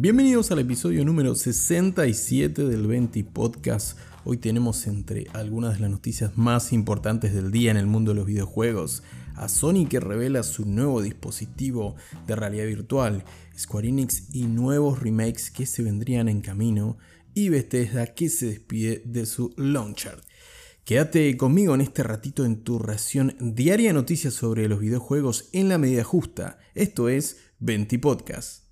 Bienvenidos al episodio número 67 del 20 Podcast. Hoy tenemos entre algunas de las noticias más importantes del día en el mundo de los videojuegos. A Sony que revela su nuevo dispositivo de realidad virtual, Square Enix y nuevos remakes que se vendrían en camino, y Bethesda que se despide de su launcher. Quédate conmigo en este ratito en tu ración diaria de noticias sobre los videojuegos en la medida justa. Esto es 20 Podcast.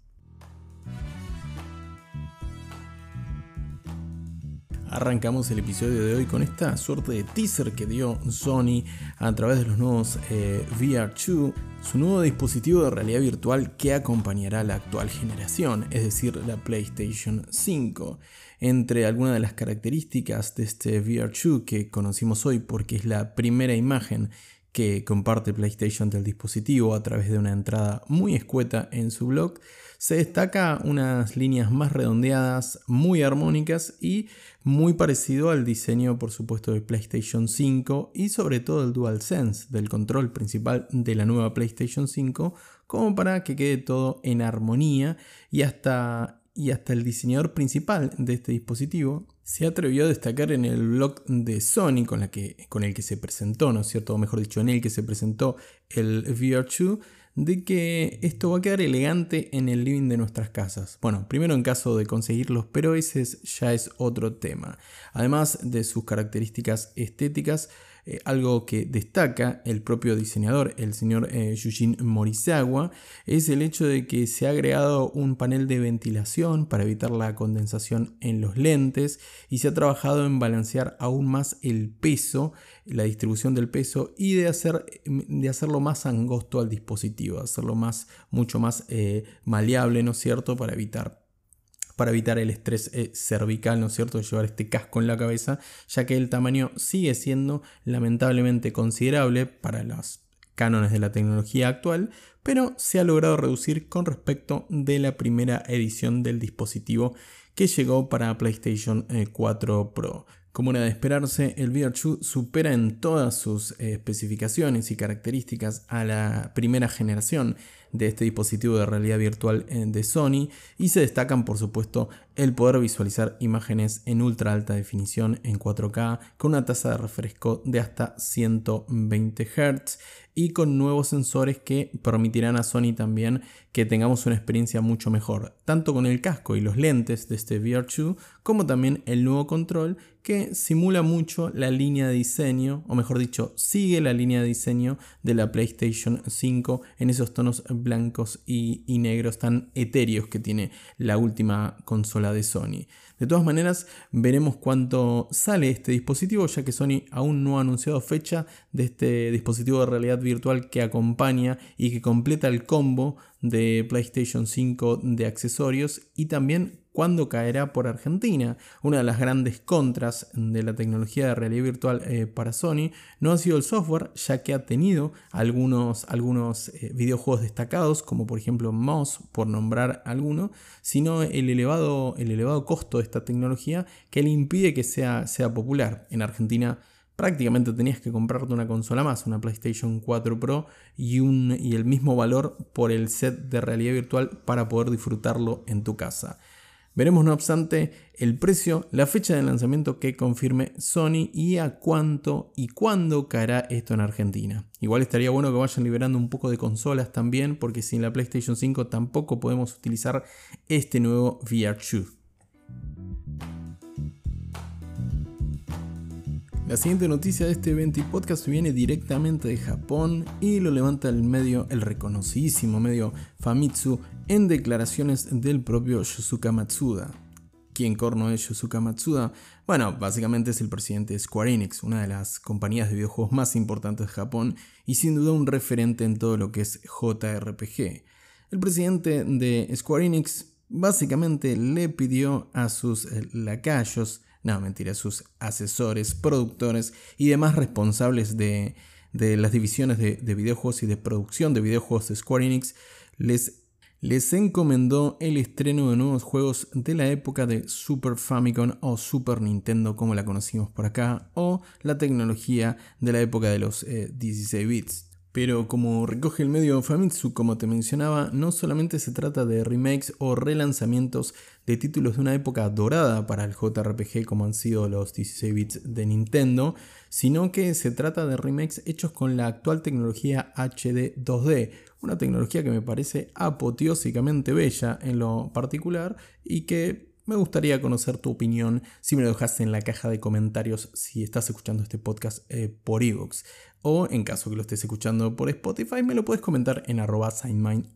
Arrancamos el episodio de hoy con esta suerte de teaser que dio Sony a través de los nuevos eh, VR2, su nuevo dispositivo de realidad virtual que acompañará a la actual generación, es decir, la PlayStation 5. Entre algunas de las características de este VR2 que conocimos hoy porque es la primera imagen que comparte PlayStation del dispositivo a través de una entrada muy escueta en su blog, se destaca unas líneas más redondeadas, muy armónicas y muy parecido al diseño por supuesto de PlayStation 5 y sobre todo el DualSense del control principal de la nueva PlayStation 5 como para que quede todo en armonía y hasta, y hasta el diseñador principal de este dispositivo se atrevió a destacar en el blog de Sony con, la que, con el que se presentó, ¿no es cierto? O mejor dicho, en el que se presentó el VR2 de que esto va a quedar elegante en el living de nuestras casas. Bueno, primero en caso de conseguirlos, pero ese ya es otro tema. Además de sus características estéticas, eh, algo que destaca el propio diseñador, el señor eh, Yujin Morisawa, es el hecho de que se ha agregado un panel de ventilación para evitar la condensación en los lentes y se ha trabajado en balancear aún más el peso, la distribución del peso y de, hacer, de hacerlo más angosto al dispositivo, hacerlo más, mucho más eh, maleable, ¿no es cierto?, para evitar para evitar el estrés eh, cervical, ¿no es cierto?, llevar este casco en la cabeza, ya que el tamaño sigue siendo lamentablemente considerable para los cánones de la tecnología actual, pero se ha logrado reducir con respecto de la primera edición del dispositivo que llegó para PlayStation 4 eh, Pro. Como era de esperarse, el VR2 supera en todas sus eh, especificaciones y características a la primera generación de este dispositivo de realidad virtual eh, de Sony y se destacan por supuesto el poder visualizar imágenes en ultra alta definición en 4K con una tasa de refresco de hasta 120 Hz y con nuevos sensores que permitirán a Sony también que tengamos una experiencia mucho mejor, tanto con el casco y los lentes de este VR2 como también el nuevo control que simula mucho la línea de diseño, o mejor dicho, sigue la línea de diseño de la PlayStation 5 en esos tonos blancos y, negros tan etéreos que tiene la última consola de Sony. De todas maneras, veremos cuánto sale este dispositivo, ya que Sony aún no ha anunciado fecha de este dispositivo de realidad virtual que acompaña y que completa el combo de PlayStation 5 de accesorios y también cuándo caerá por Argentina. Una de las grandes contras de la tecnología de realidad virtual eh, para Sony no ha sido el software, ya que ha tenido algunos, algunos eh, videojuegos destacados, como por ejemplo Moss, por nombrar alguno, sino el elevado, el elevado costo de esta tecnología que le impide que sea, sea popular. En Argentina prácticamente tenías que comprarte una consola más, una PlayStation 4 Pro y, un, y el mismo valor por el set de realidad virtual para poder disfrutarlo en tu casa. Veremos no obstante el precio, la fecha de lanzamiento que confirme Sony y a cuánto y cuándo caerá esto en Argentina. Igual estaría bueno que vayan liberando un poco de consolas también porque sin la PlayStation 5 tampoco podemos utilizar este nuevo VR2. La siguiente noticia de este evento y podcast viene directamente de Japón y lo levanta el medio, el reconocidísimo medio Famitsu, en declaraciones del propio Yosuka Matsuda. ¿Quién corno es Yosuka Matsuda? Bueno, básicamente es el presidente de Square Enix, una de las compañías de videojuegos más importantes de Japón y sin duda un referente en todo lo que es JRPG. El presidente de Square Enix básicamente le pidió a sus eh, lacayos no, mentira, sus asesores, productores y demás responsables de, las divisiones de, videojuegos y de producción de videojuegos de Square Enix les, les encomendó el estreno de nuevos juegos de la época de Super Famicom o Super Nintendo como la conocimos por acá o la tecnología de la época de los 16 eh, bits. Pero como recoge el medio Famitsu, como te mencionaba, no solamente se trata de remakes o relanzamientos de títulos de una época dorada para el JRPG como han sido los 16 bits de Nintendo, sino que se trata de remakes hechos con la actual tecnología HD 2D, una tecnología que me parece apoteósicamente bella en lo particular y que me gustaría conocer tu opinión si me lo dejaste en la caja de comentarios si estás escuchando este podcast eh, por Evox. O en caso que lo estés escuchando por Spotify, me lo puedes comentar en arroba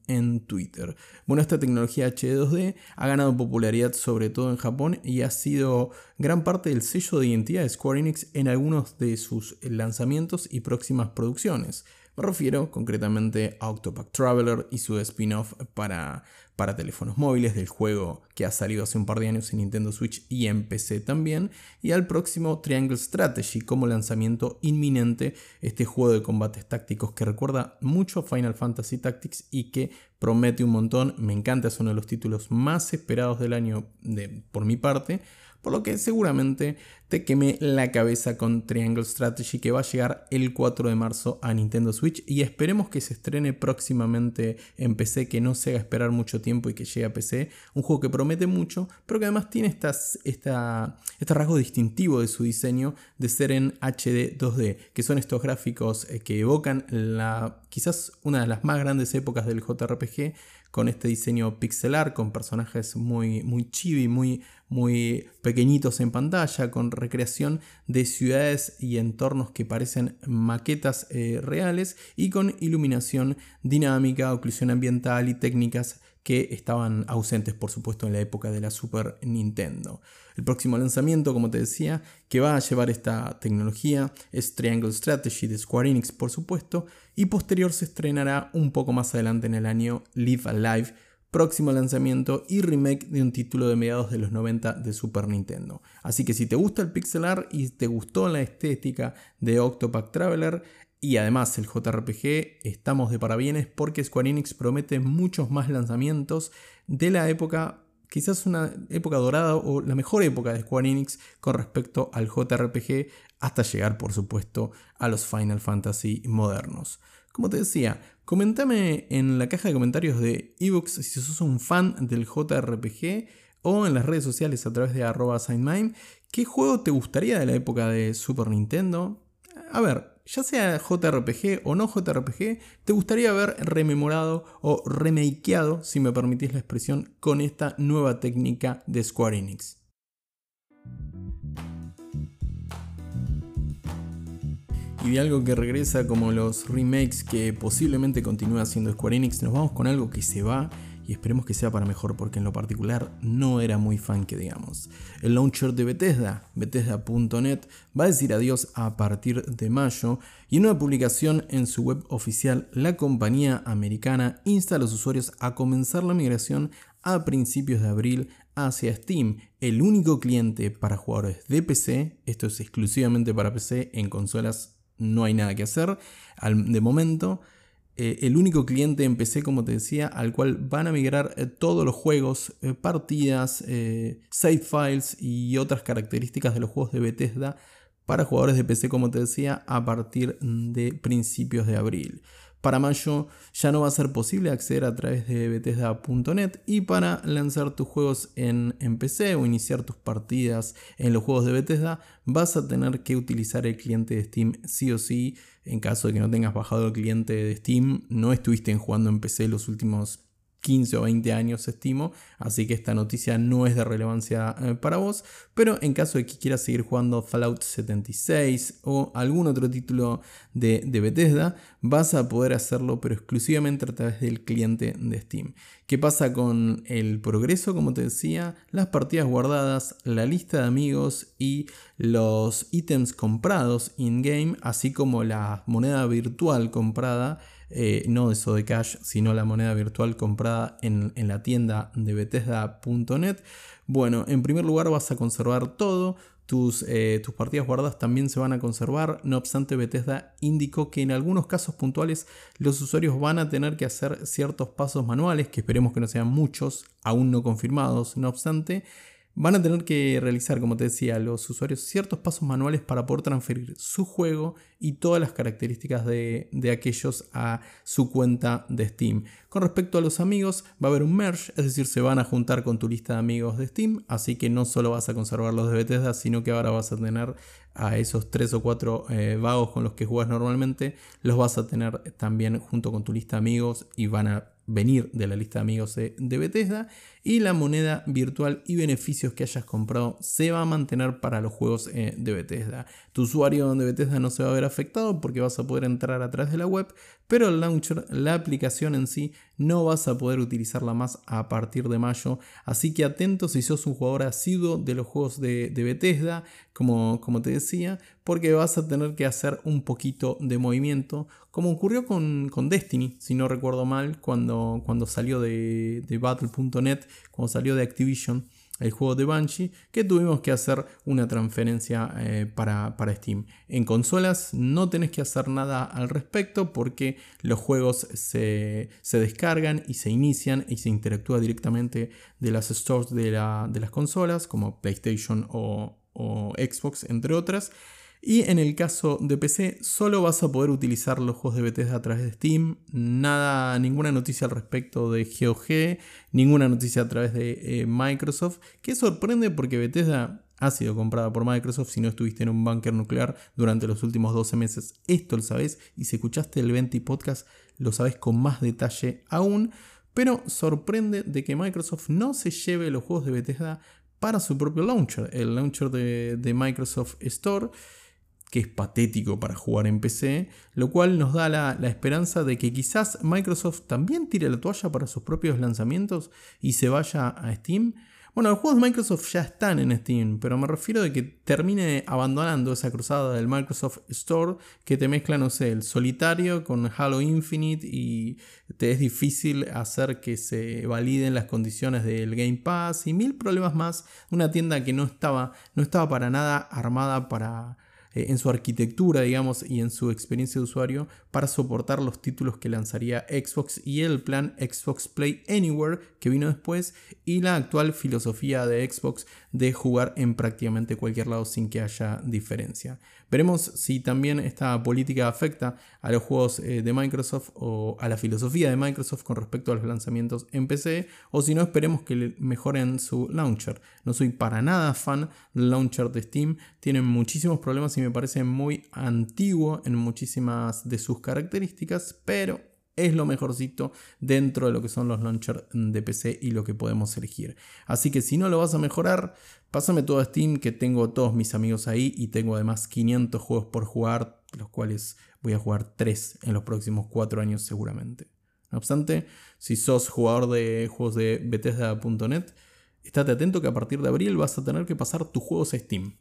en Twitter. Bueno, esta tecnología HD2D ha ganado popularidad sobre todo en Japón y ha sido gran parte del sello de identidad de Square Enix en algunos de sus lanzamientos y próximas producciones. Me refiero concretamente a Octopath Traveler y su spin-off para, para teléfonos móviles del juego que ha salido hace un par de años en Nintendo Switch y en PC también, y al próximo Triangle Strategy como lanzamiento inminente, este juego de combates tácticos que recuerda mucho a Final Fantasy Tactics y que promete un montón, me encanta, es uno de los títulos más esperados del año de, por mi parte, por lo que seguramente te quemé la cabeza con Triangle Strategy que va a llegar el 4 de marzo a Nintendo Switch y esperemos que se estrene próximamente en PC, que no se haga esperar mucho tiempo y que llegue a PC. Un juego que promete mucho, pero que además tiene estas, esta, este rasgo distintivo de su diseño de ser en HD 2D, que son estos gráficos eh, que evocan la, quizás una de las más grandes épocas del JRPG con este diseño pixelar, con personajes muy, muy chibi, muy, muy pequeñitos en pantalla, con recreación de ciudades y entornos que parecen maquetas eh, reales y con iluminación dinámica, oclusión ambiental y técnicas que estaban ausentes por supuesto en la época de la Super Nintendo. El próximo lanzamiento, como te decía, que va a llevar esta tecnología es Triangle Strategy de Square Enix por supuesto y posterior se estrenará un poco más adelante en el año Live Alive próximo lanzamiento y remake de un título de mediados de los 90 de Super Nintendo. Así que si te gusta el pixel art y te gustó la estética de Octopath Traveler y además el JRPG, estamos de parabienes porque Square Enix promete muchos más lanzamientos de la época, quizás una época dorada o la mejor época de Square Enix con respecto al JRPG hasta llegar por supuesto a los Final Fantasy modernos. Como te decía, comentame en la caja de comentarios de ebooks si sos un fan del JRPG o en las redes sociales a través de arroba qué juego te gustaría de la época de Super Nintendo. A ver, ya sea JRPG o no JRPG, te gustaría haber rememorado o remakeado, si me permitís la expresión, con esta nueva técnica de Square Enix. y de algo que regresa como los remakes que posiblemente continúa haciendo Square Enix, nos vamos con algo que se va y esperemos que sea para mejor porque en lo particular no era muy fan que digamos. El launcher de Bethesda, bethesda.net, va a decir adiós a partir de mayo y en una publicación en su web oficial la compañía americana insta a los usuarios a comenzar la migración a principios de abril hacia Steam, el único cliente para jugadores de PC, esto es exclusivamente para PC en consolas no hay nada que hacer de momento. Eh, el único cliente en PC, como te decía, al cual van a migrar eh, todos los juegos, eh, partidas, save files y otras características de los juegos de Bethesda para jugadores de PC, como te decía, a partir de principios de abril. Para mayo ya no va a ser posible acceder a través de Bethesda.net y para lanzar tus juegos en, PC o iniciar tus partidas en los juegos de Bethesda vas a tener que utilizar el cliente de Steam sí o sí. En caso de que no tengas bajado el cliente de Steam, no estuviste jugando en PC los últimos 15 o 20 años estimo, así que esta noticia no es de relevancia eh, para vos, pero en caso de que quieras seguir jugando Fallout 76 o algún otro título de, de, Bethesda, vas a poder hacerlo pero exclusivamente a través del cliente de Steam. ¿Qué pasa con el progreso? Como te decía, las partidas guardadas, la lista de amigos y los ítems comprados in-game, así como la moneda virtual comprada eh, no de cash, sino la moneda virtual comprada en, la tienda de Bethesda.net. Bueno, en primer lugar vas a conservar todo, tus, eh, tus, partidas guardadas también se van a conservar. No obstante, Bethesda indicó que en algunos casos puntuales los usuarios van a tener que hacer ciertos pasos manuales, que esperemos que no sean muchos, aún no confirmados. No obstante, van a tener que realizar, como te decía, los usuarios ciertos pasos manuales para poder transferir su juego y todas las características de, de, aquellos a su cuenta de Steam. Con respecto a los amigos, va a haber un merge, es decir, se van a juntar con tu lista de amigos de Steam, así que no solo vas a conservar los de Bethesda, sino que ahora vas a tener a esos tres o cuatro eh, vagos con los que juegas normalmente, los vas a tener también junto con tu lista de amigos y van a venir de la lista de amigos de, Bethesda y la moneda virtual y beneficios que hayas comprado se va a mantener para los juegos eh, de Bethesda. Tu usuario de Bethesda no se va a ver afectado porque vas a poder entrar a través de la web, pero el launcher, la aplicación en sí, no vas a poder utilizarla más a partir de mayo. Así que atento si sos un jugador asiduo de los juegos de, Bethesda, como, como te decía, porque vas a tener que hacer un poquito de movimiento, como ocurrió con, con Destiny, si no recuerdo mal, cuando, cuando salió de, de Battle.net, cuando salió de Activision el juego de Banshee, que tuvimos que hacer una transferencia eh, para, Steam. En consolas no tenés que hacer nada al respecto porque los juegos se, descargan y se inician y se interactúa directamente de las stores de, de las consolas, como PlayStation o Xbox, entre otras. Y en el caso de PC, solo vas a poder utilizar los juegos de Bethesda a través de Steam. Nada, ninguna noticia al respecto de GOG, ninguna noticia a través de eh, Microsoft. Que sorprende porque Bethesda ha sido comprada por Microsoft. Si no estuviste en un búnker nuclear durante los últimos 12 meses, esto lo sabes. Y si escuchaste el 20 podcast, lo sabes con más detalle aún. Pero sorprende de que Microsoft no se lleve los juegos de Bethesda para su propio launcher, el launcher de, de Microsoft Store que es patético para jugar en PC, lo cual nos da la, esperanza de que quizás Microsoft también tire la toalla para sus propios lanzamientos y se vaya a Steam. Bueno, los juegos de Microsoft ya están en Steam, pero me refiero a que termine abandonando esa cruzada del Microsoft Store que te mezcla, no sé, el solitario con Halo Infinite y te es difícil hacer que se validen las condiciones del Game Pass y mil problemas más. Una tienda que no estaba, no estaba para nada armada para eh, en su arquitectura, digamos, y en su experiencia de usuario para soportar los títulos que lanzaría Xbox y el plan Xbox Play Anywhere que vino después y la actual filosofía de Xbox de jugar en prácticamente cualquier lado sin que haya diferencia. Veremos si también esta política afecta a los juegos eh, de Microsoft o a la filosofía de Microsoft con respecto a los lanzamientos en PC o si no esperemos que mejoren su launcher. No soy para nada fan del launcher de Steam, tienen muchísimos problemas y me parece muy antiguo en muchísimas de sus características, pero es lo mejorcito dentro de lo que son los launchers de PC y lo que podemos elegir. Así que si no lo vas a mejorar, pásame todo a Steam que tengo todos mis amigos ahí y tengo además 500 juegos por jugar, los cuales voy a jugar 3 en los próximos 4 años seguramente. No obstante, si sos jugador de juegos de Bethesda.net, estate atento que a partir de abril vas a tener que pasar tus juegos a Steam.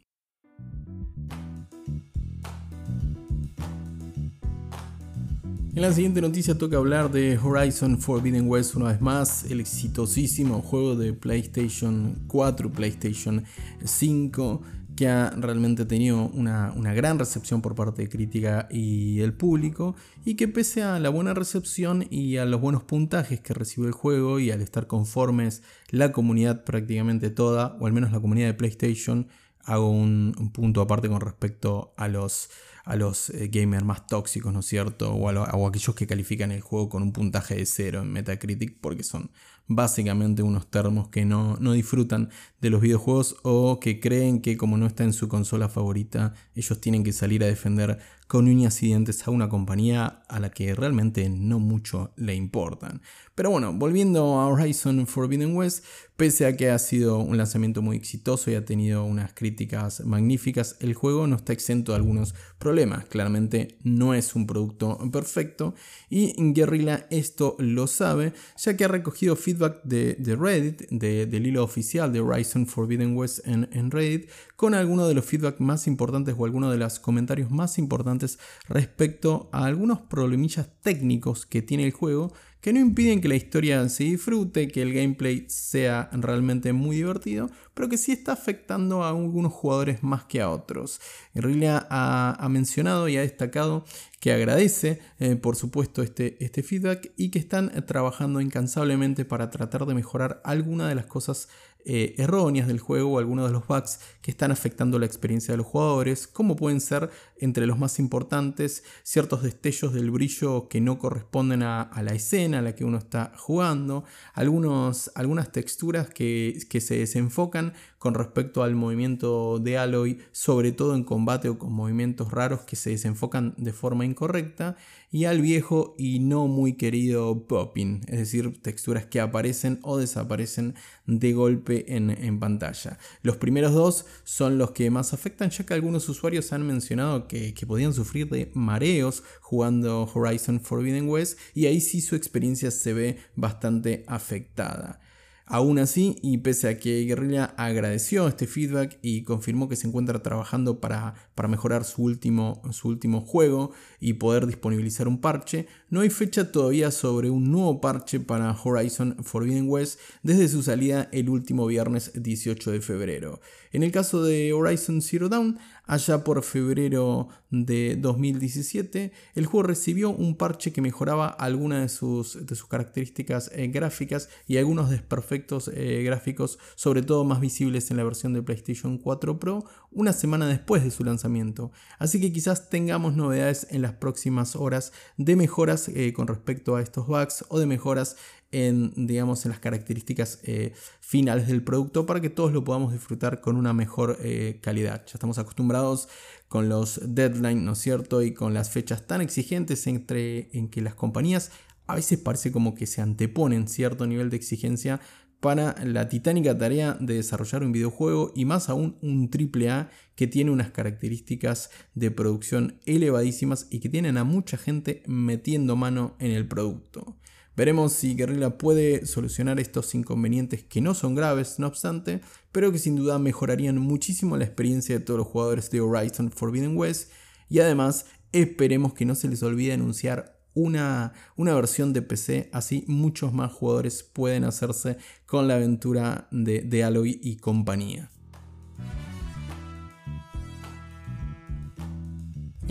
En la siguiente noticia toca hablar de Horizon Forbidden West una vez más, el exitosísimo juego de PlayStation 4, PlayStation 5, que ha realmente tenido una, gran recepción por parte de crítica y el público, y que pese a la buena recepción y a los buenos puntajes que recibe el juego y al estar conformes la comunidad prácticamente toda, o al menos la comunidad de PlayStation, hago un punto aparte con respecto a los a los eh, gamers más tóxicos, ¿no es cierto? O a, aquellos que califican el juego con un puntaje de cero en Metacritic porque son básicamente unos termos que no, no, disfrutan de los videojuegos o que creen que como no está en su consola favorita, ellos tienen que salir a defender con uñas y dientes a una compañía a la que realmente no mucho le importan. Pero bueno, volviendo a Horizon Forbidden West, pese a que ha sido un lanzamiento muy exitoso y ha tenido unas críticas magníficas, el juego no está exento de algunos problemas. Claramente no es un producto perfecto y Guerrilla esto lo sabe, ya que ha recogido feedback de, Reddit, del hilo oficial de Horizon Forbidden West en, Reddit, con algunos de los feedback más importantes o algunos de los comentarios más importantes respecto a algunos problemillas técnicos que tiene el juego que no impiden que la historia se disfrute, que el gameplay sea realmente muy divertido, pero que sí está afectando a algunos jugadores más que a otros. Realidad ha, mencionado y ha destacado que agradece, eh, por supuesto, este, este feedback y que están trabajando incansablemente para tratar de mejorar algunas de las cosas eh, erróneas del juego o algunos de los bugs que están afectando la experiencia de los jugadores, como pueden ser entre los más importantes ciertos destellos del brillo que no corresponden a, la escena a la que uno está jugando, algunos, algunas texturas que, que se desenfocan con respecto al movimiento de Aloy, sobre todo en combate o con movimientos raros que se desenfocan de forma incorrecta, y al viejo y no muy querido popping, es decir, texturas que aparecen o desaparecen de golpe en, pantalla. Los primeros dos son los que más afectan, ya que algunos usuarios han mencionado que, que podían sufrir de mareos jugando Horizon Forbidden West, y ahí sí su experiencia se ve bastante afectada. Aún así, y pese a que Guerrilla agradeció este feedback y confirmó que se encuentra trabajando para, para mejorar su último, su último juego y poder disponibilizar un parche, no hay fecha todavía sobre un nuevo parche para Horizon Forbidden West desde su salida el último viernes 18 de febrero. En el caso de Horizon Zero Dawn, allá por febrero de 2017, el juego recibió un parche que mejoraba algunas de sus, características eh, gráficas y algunos desperfectos eh, gráficos, sobre todo más visibles en la versión de PlayStation 4 Pro, una semana después de su lanzamiento. Así que quizás tengamos novedades en las próximas horas de mejoras eh, con respecto a estos bugs o de mejoras en, digamos, en las características eh, finales del producto para que todos lo podamos disfrutar con una mejor eh, calidad. Ya estamos acostumbrados con los deadlines, ¿no es cierto? Y con las fechas tan exigentes entre, en que las compañías a veces parece como que se anteponen cierto nivel de exigencia para la titánica tarea de desarrollar un videojuego y más aún un AAA que tiene unas características de producción elevadísimas y que tienen a mucha gente metiendo mano en el producto. Veremos si Guerrilla puede solucionar estos inconvenientes que no son graves, no obstante, pero que sin duda mejorarían muchísimo la experiencia de todos los jugadores de Horizon Forbidden West y además esperemos que no se les olvide anunciar una, una, versión de PC, así muchos más jugadores pueden hacerse con la aventura de, de Aloy y compañía.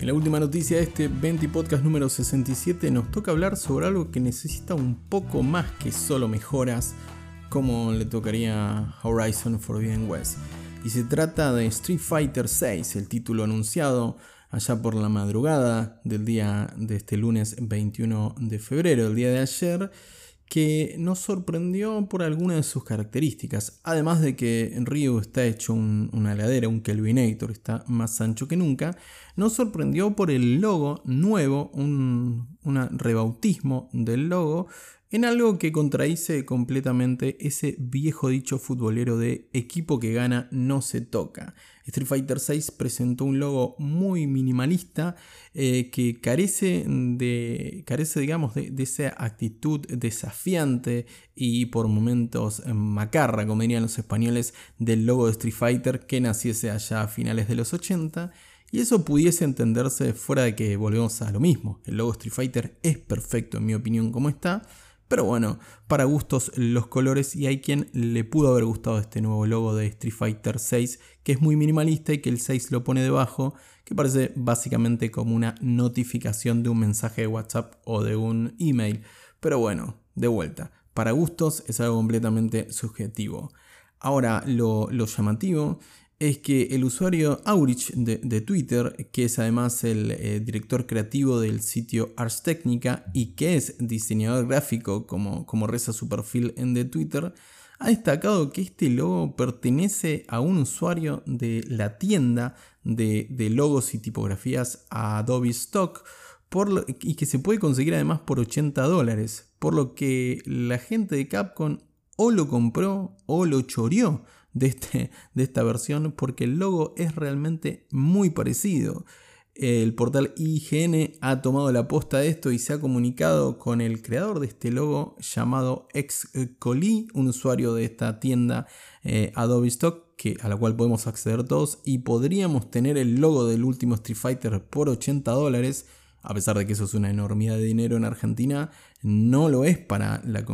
En la última noticia de este 20 podcast número 67 nos toca hablar sobre algo que necesita un poco más que solo mejoras como le tocaría Horizon Forbidden West. Y se trata de Street Fighter VI, el título anunciado allá por la madrugada del día de este lunes 21 de febrero, el día de ayer, que nos sorprendió por algunas de sus características. Además de que Ryu está hecho una heladera, un Kelvinator, está más ancho que nunca, nos sorprendió por el logo nuevo, un, rebautismo del logo, en algo que contradice completamente ese viejo dicho futbolero de equipo que gana no se toca. Street Fighter VI presentó un logo muy minimalista eh, que carece de, carece, digamos, de, esa actitud desafiante y por momentos macarra, como dirían los españoles, del logo de Street Fighter que naciese allá a finales de los 80. Y eso pudiese entenderse fuera de que volvemos a lo mismo. El logo Street Fighter es perfecto en mi opinión como está. Pero bueno, para gustos los colores y hay quien le pudo haber gustado este nuevo logo de Street Fighter 6 que es muy minimalista y que el 6 lo pone debajo, que parece básicamente como una notificación de un mensaje de WhatsApp o de un email. Pero bueno, de vuelta, para gustos es algo completamente subjetivo. Ahora, lo, lo llamativo es que el usuario Aurich de, Twitter, que es además el eh, director creativo del sitio Ars Technica y que es diseñador gráfico como, como reza su perfil en The Twitter, ha destacado que este logo pertenece a un usuario de la tienda de, logos y tipografías Adobe Stock y que se puede conseguir además por 80 dólares, por lo que la gente de Capcom o lo compró o lo choreó de, este, de esta versión porque el logo es realmente muy parecido. El portal IGN ha tomado la posta de esto y se ha comunicado con el creador de este logo llamado Excoli, un usuario de esta tienda eh, Adobe Stock que, a la cual podemos acceder todos y podríamos tener el logo del último Street Fighter por 80 dólares. A pesar de que eso es una enormidad de dinero en Argentina, no lo es para la,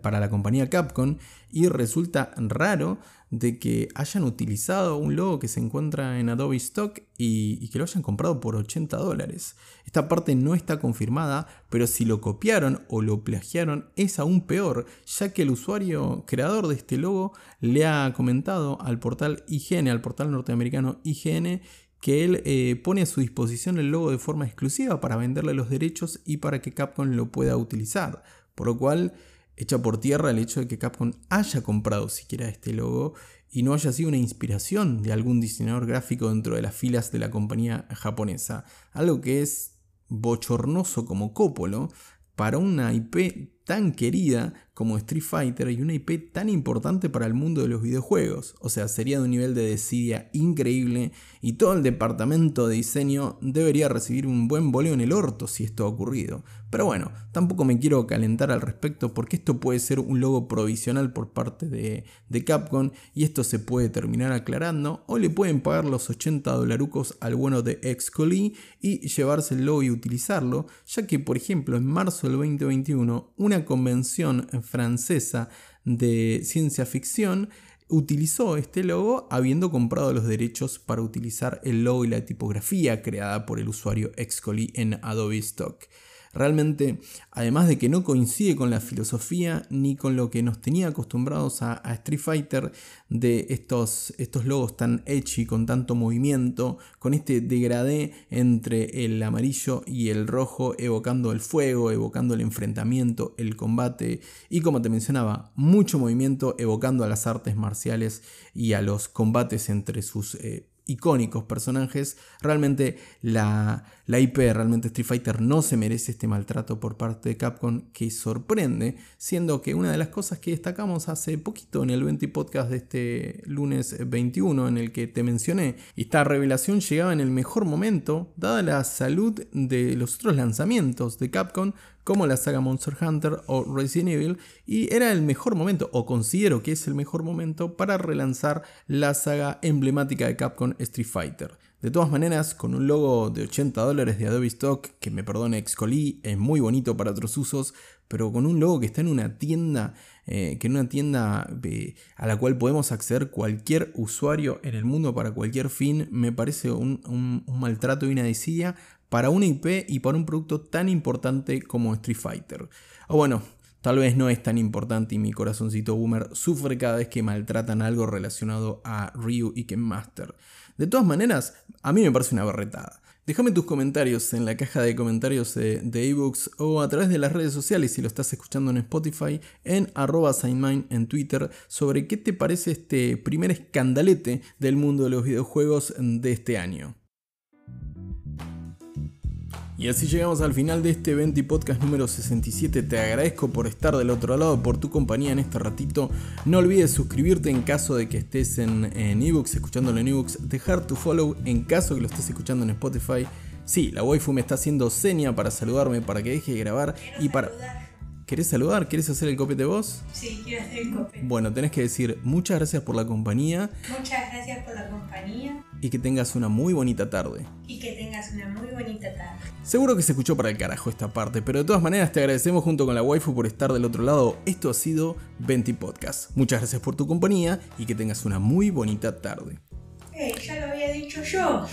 para la compañía Capcom y resulta raro de que hayan utilizado un logo que se encuentra en Adobe Stock y, que lo hayan comprado por 80 dólares. Esta parte no está confirmada, pero si lo copiaron o lo plagiaron es aún peor, ya que el usuario creador de este logo le ha comentado al portal IGN, al portal norteamericano IGN, que él eh, pone a su disposición el logo de forma exclusiva para venderle los derechos y para que Capcom lo pueda utilizar. Por lo cual echa por tierra el hecho de que Capcom haya comprado siquiera este logo y no haya sido una inspiración de algún diseñador gráfico dentro de las filas de la compañía japonesa. Algo que es bochornoso como Copolo para una IP tan querida como Street Fighter y una IP tan importante para el mundo de los videojuegos. O sea, sería de un nivel de desidia increíble y todo el departamento de diseño debería recibir un buen boleo en el orto si esto ha ocurrido. Pero bueno, tampoco me quiero calentar al respecto porque esto puede ser un logo provisional por parte de, de Capcom y esto se puede terminar aclarando o le pueden pagar los 80 dolarucos al bueno de Excoli y llevarse el logo y utilizarlo, ya que por ejemplo en marzo del 2021 una convención francesa de ciencia ficción utilizó este logo habiendo comprado los derechos para utilizar el logo y la tipografía creada por el usuario Excoli en Adobe Stock. Realmente, además de que no coincide con la filosofía ni con lo que nos tenía acostumbrados a, Street Fighter de estos, estos logos tan y con tanto movimiento, con este degradé entre el amarillo y el rojo, evocando el fuego, evocando el enfrentamiento, el combate y como te mencionaba, mucho movimiento evocando a las artes marciales y a los combates entre sus eh, icónicos personajes, realmente la, la, IP, realmente Street Fighter no se merece este maltrato por parte de Capcom que sorprende, siendo que una de las cosas que destacamos hace poquito en el 20 podcast de este lunes 21 en el que te mencioné, esta revelación llegaba en el mejor momento, dada la salud de los otros lanzamientos de Capcom, como la saga Monster Hunter o Resident Evil, y era el mejor momento, o considero que es el mejor momento, para relanzar la saga emblemática de Capcom Street Fighter. De todas maneras, con un logo de 80 dólares de Adobe Stock, que me perdone Excoli, es muy bonito para otros usos, pero con un logo que está en una tienda, eh, que en una tienda eh, a la cual podemos acceder cualquier usuario en el mundo para cualquier fin, me parece un, un maltrato y una desidia para una IP y para un producto tan importante como Street Fighter. O bueno, tal vez no es tan importante y mi corazoncito boomer sufre cada vez que maltratan algo relacionado a Ryu y Ken Master. De todas maneras, a mí me parece una berretada. Déjame tus comentarios en la caja de comentarios de, ebooks o a través de las redes sociales si lo estás escuchando en Spotify, en arroba en Twitter, sobre qué te parece este primer escandalete del mundo de los videojuegos de este año. Y así llegamos al final de este 20 podcast número 67. Te agradezco por estar del otro lado, por tu compañía en este ratito. No olvides suscribirte en caso de que estés en, en ebooks, escuchándolo en ebooks. Dejar tu follow en caso que lo estés escuchando en Spotify. Sí, la waifu me está haciendo seña para saludarme, para que deje de grabar y para... ¿Querés saludar? ¿Querés hacer el copete de voz? Sí, quiero hacer el copete. Bueno, tenés que decir muchas gracias por la compañía. Muchas gracias por la compañía. Y que tengas una muy bonita tarde. Y que tengas una bonita tarde. Seguro que se escuchó para el carajo esta parte, pero de todas maneras te agradecemos junto con la waifu por estar del otro lado. Esto ha sido 20 Podcast. Muchas gracias por tu compañía y que tengas una muy bonita tarde. Eh, ya lo había dicho yo.